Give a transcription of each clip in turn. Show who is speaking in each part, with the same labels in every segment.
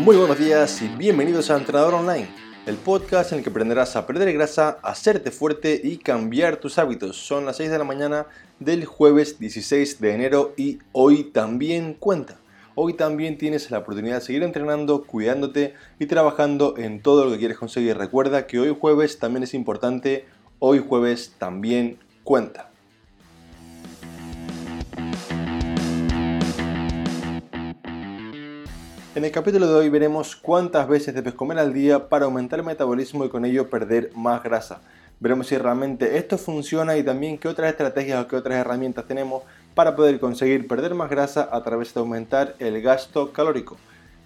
Speaker 1: Muy buenos días y bienvenidos a Entrenador Online, el podcast en el que aprenderás a perder grasa, hacerte fuerte y cambiar tus hábitos. Son las 6 de la mañana del jueves 16 de enero y hoy también cuenta. Hoy también tienes la oportunidad de seguir entrenando, cuidándote y trabajando en todo lo que quieres conseguir. Recuerda que hoy jueves también es importante, hoy jueves también cuenta. En el capítulo de hoy veremos cuántas veces debes comer al día para aumentar el metabolismo y con ello perder más grasa. Veremos si realmente esto funciona y también qué otras estrategias o qué otras herramientas tenemos para poder conseguir perder más grasa a través de aumentar el gasto calórico.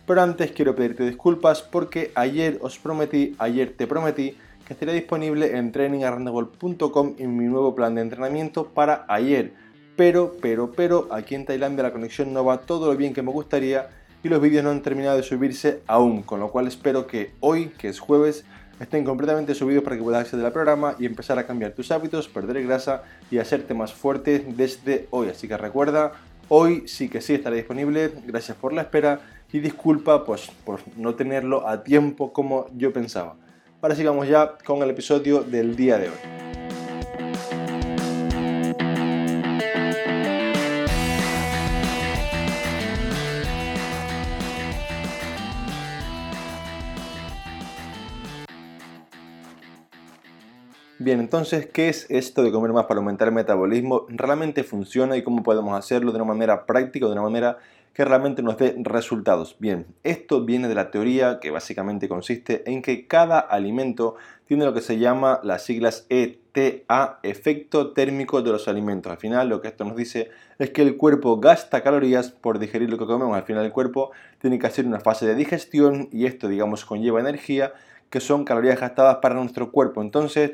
Speaker 1: Pero antes quiero pedirte disculpas porque ayer os prometí, ayer te prometí que estaría disponible en trainingarrandable.com en mi nuevo plan de entrenamiento para ayer. Pero, pero, pero, aquí en Tailandia la conexión no va todo lo bien que me gustaría y los vídeos no han terminado de subirse aún, con lo cual espero que hoy, que es jueves, estén completamente subidos para que puedas acceder al programa y empezar a cambiar tus hábitos, perder grasa y hacerte más fuerte desde hoy. Así que recuerda, hoy sí que sí estará disponible. Gracias por la espera y disculpa pues, por no tenerlo a tiempo como yo pensaba. Ahora sigamos ya con el episodio del día de hoy. Bien, entonces, ¿qué es esto de comer más para aumentar el metabolismo? ¿Realmente funciona y cómo podemos hacerlo de una manera práctica, de una manera que realmente nos dé resultados? Bien, esto viene de la teoría que básicamente consiste en que cada alimento tiene lo que se llama las siglas ETA, efecto térmico de los alimentos. Al final lo que esto nos dice es que el cuerpo gasta calorías por digerir lo que comemos. Al final el cuerpo tiene que hacer una fase de digestión y esto, digamos, conlleva energía que son calorías gastadas para nuestro cuerpo. Entonces,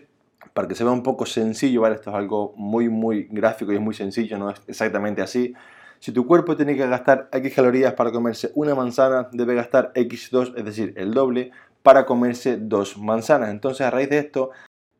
Speaker 1: para que se vea un poco sencillo, ¿vale? Esto es algo muy, muy gráfico y es muy sencillo, no es exactamente así. Si tu cuerpo tiene que gastar X calorías para comerse una manzana, debe gastar X2, es decir, el doble, para comerse dos manzanas. Entonces, a raíz de esto,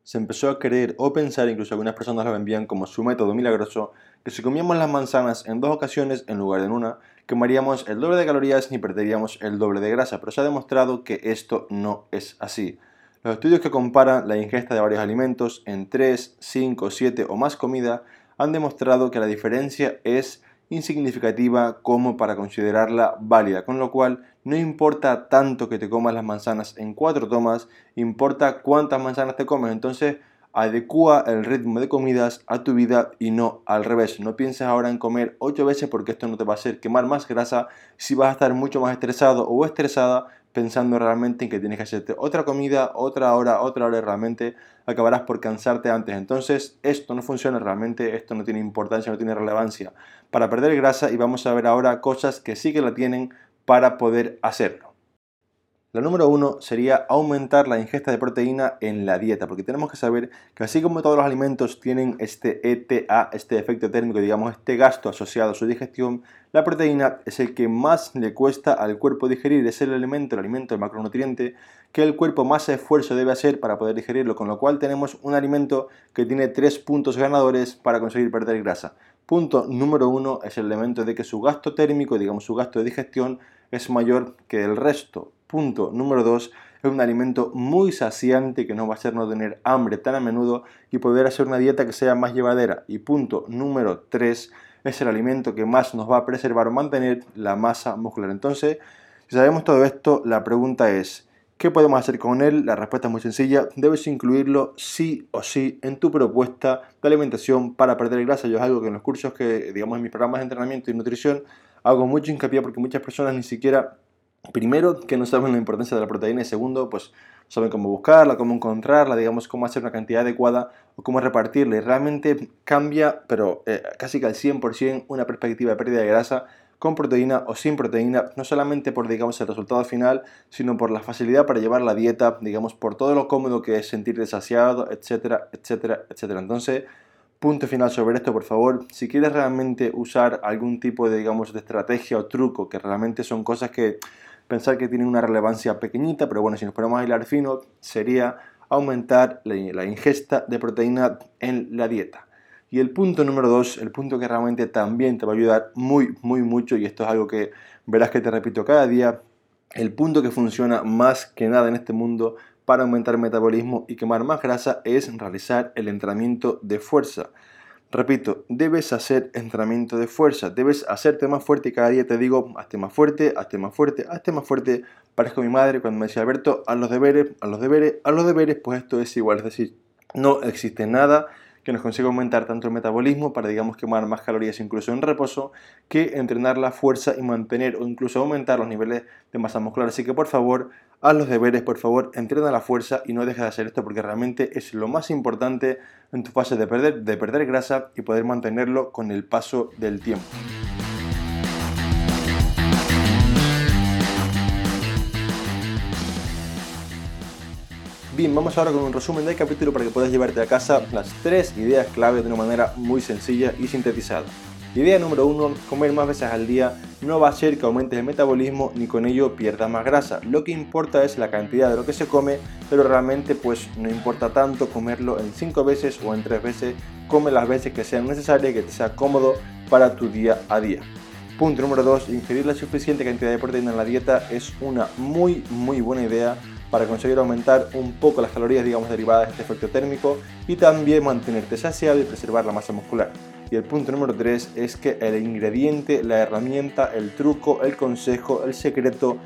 Speaker 1: se empezó a creer o pensar, incluso algunas personas lo envían como su método milagroso, que si comíamos las manzanas en dos ocasiones en lugar de una, quemaríamos el doble de calorías y perderíamos el doble de grasa. Pero se ha demostrado que esto no es así. Los estudios que comparan la ingesta de varios alimentos en 3, 5, 7 o más comida han demostrado que la diferencia es insignificativa como para considerarla válida, con lo cual no importa tanto que te comas las manzanas en 4 tomas, importa cuántas manzanas te comes. Entonces, adecua el ritmo de comidas a tu vida y no al revés. No pienses ahora en comer 8 veces porque esto no te va a hacer quemar más grasa si vas a estar mucho más estresado o estresada pensando realmente en que tienes que hacerte otra comida, otra hora, otra hora y realmente acabarás por cansarte antes. Entonces esto no funciona realmente, esto no tiene importancia, no tiene relevancia para perder grasa y vamos a ver ahora cosas que sí que la tienen para poder hacerlo. La número uno sería aumentar la ingesta de proteína en la dieta, porque tenemos que saber que así como todos los alimentos tienen este ETA, este efecto térmico, digamos, este gasto asociado a su digestión, la proteína es el que más le cuesta al cuerpo digerir, es el elemento, el alimento, el macronutriente que el cuerpo más esfuerzo debe hacer para poder digerirlo, con lo cual tenemos un alimento que tiene tres puntos ganadores para conseguir perder grasa. Punto número uno es el elemento de que su gasto térmico, digamos su gasto de digestión, es mayor que el resto. Punto número 2 es un alimento muy saciante que nos va a hacer no tener hambre tan a menudo y poder hacer una dieta que sea más llevadera. Y punto número 3 es el alimento que más nos va a preservar o mantener la masa muscular. Entonces, si sabemos todo esto, la pregunta es, ¿qué podemos hacer con él? La respuesta es muy sencilla, debes incluirlo sí o sí en tu propuesta de alimentación para perder grasa. Yo es algo que en los cursos que, digamos, en mis programas de entrenamiento y nutrición, hago mucho hincapié porque muchas personas ni siquiera Primero, que no saben la importancia de la proteína y segundo, pues saben cómo buscarla, cómo encontrarla, digamos, cómo hacer una cantidad adecuada o cómo repartirla. Y realmente cambia, pero eh, casi que al 100%, una perspectiva de pérdida de grasa con proteína o sin proteína, no solamente por, digamos, el resultado final, sino por la facilidad para llevar la dieta, digamos, por todo lo cómodo que es sentirte saciado, etcétera, etcétera, etcétera. Entonces, punto final sobre esto, por favor. Si quieres realmente usar algún tipo de, digamos, de estrategia o truco, que realmente son cosas que pensar que tiene una relevancia pequeñita, pero bueno, si nos ponemos a hilar fino, sería aumentar la, ingesta de proteína en la dieta. Y el punto número dos, el punto que realmente también te va a ayudar muy, muy mucho, y esto es algo que verás que te repito cada día, el punto que funciona más que nada en este mundo para aumentar el metabolismo y quemar más grasa es realizar el entrenamiento de fuerza. Repito, debes hacer entrenamiento de fuerza, debes hacerte más fuerte cada día te digo, hazte más fuerte, hazte más fuerte, hazte más fuerte. Parezco mi madre cuando me decía, Alberto, haz los deberes, haz los deberes, haz los deberes, pues esto es igual, es decir, no existe nada que nos consiga aumentar tanto el metabolismo para, digamos, quemar más calorías incluso en reposo, que entrenar la fuerza y mantener o incluso aumentar los niveles de masa muscular. Así que por favor, haz los deberes, por favor, entrena la fuerza y no dejes de hacer esto porque realmente es lo más importante en tu fase de perder, de perder grasa y poder mantenerlo con el paso del tiempo. Bien, vamos ahora con un resumen del capítulo para que puedas llevarte a casa las tres ideas clave de una manera muy sencilla y sintetizada. Idea número uno, comer más veces al día no va a ser que aumentes el metabolismo ni con ello pierdas más grasa. Lo que importa es la cantidad de lo que se come, pero realmente pues no importa tanto comerlo en 5 veces o en 3 veces. Come las veces que sean necesarias y que te sea cómodo para tu día a día. Punto número 2. Ingerir la suficiente cantidad de proteína en la dieta es una muy muy buena idea para conseguir aumentar un poco las calorías digamos derivadas de este efecto térmico y también mantenerte saciado y preservar la masa muscular. Y el punto número 3 es que el ingrediente, la herramienta, el truco, el consejo, el secreto,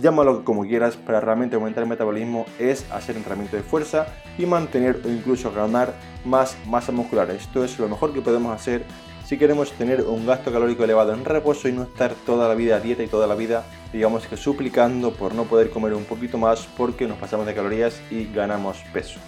Speaker 1: llámalo como quieras, para realmente aumentar el metabolismo es hacer entrenamiento de fuerza y mantener o incluso ganar más masa muscular. Esto es lo mejor que podemos hacer si queremos tener un gasto calórico elevado en reposo y no estar toda la vida a dieta y toda la vida, digamos que suplicando por no poder comer un poquito más porque nos pasamos de calorías y ganamos peso.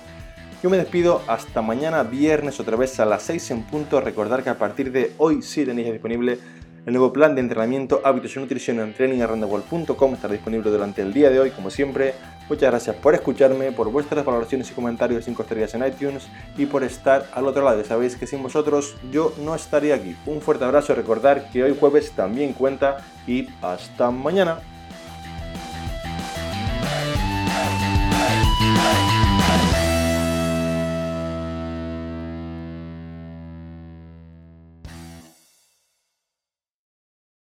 Speaker 1: Yo me despido hasta mañana viernes otra vez a las 6 en punto. Recordar que a partir de hoy sí tenéis disponible el nuevo plan de entrenamiento, hábitos y nutrición en trainingarrendawall.com estará disponible durante el día de hoy, como siempre. Muchas gracias por escucharme, por vuestras valoraciones y comentarios de 5 estrellas en iTunes y por estar al otro lado. Sabéis que sin vosotros yo no estaría aquí. Un fuerte abrazo, recordar que hoy jueves también cuenta y hasta mañana.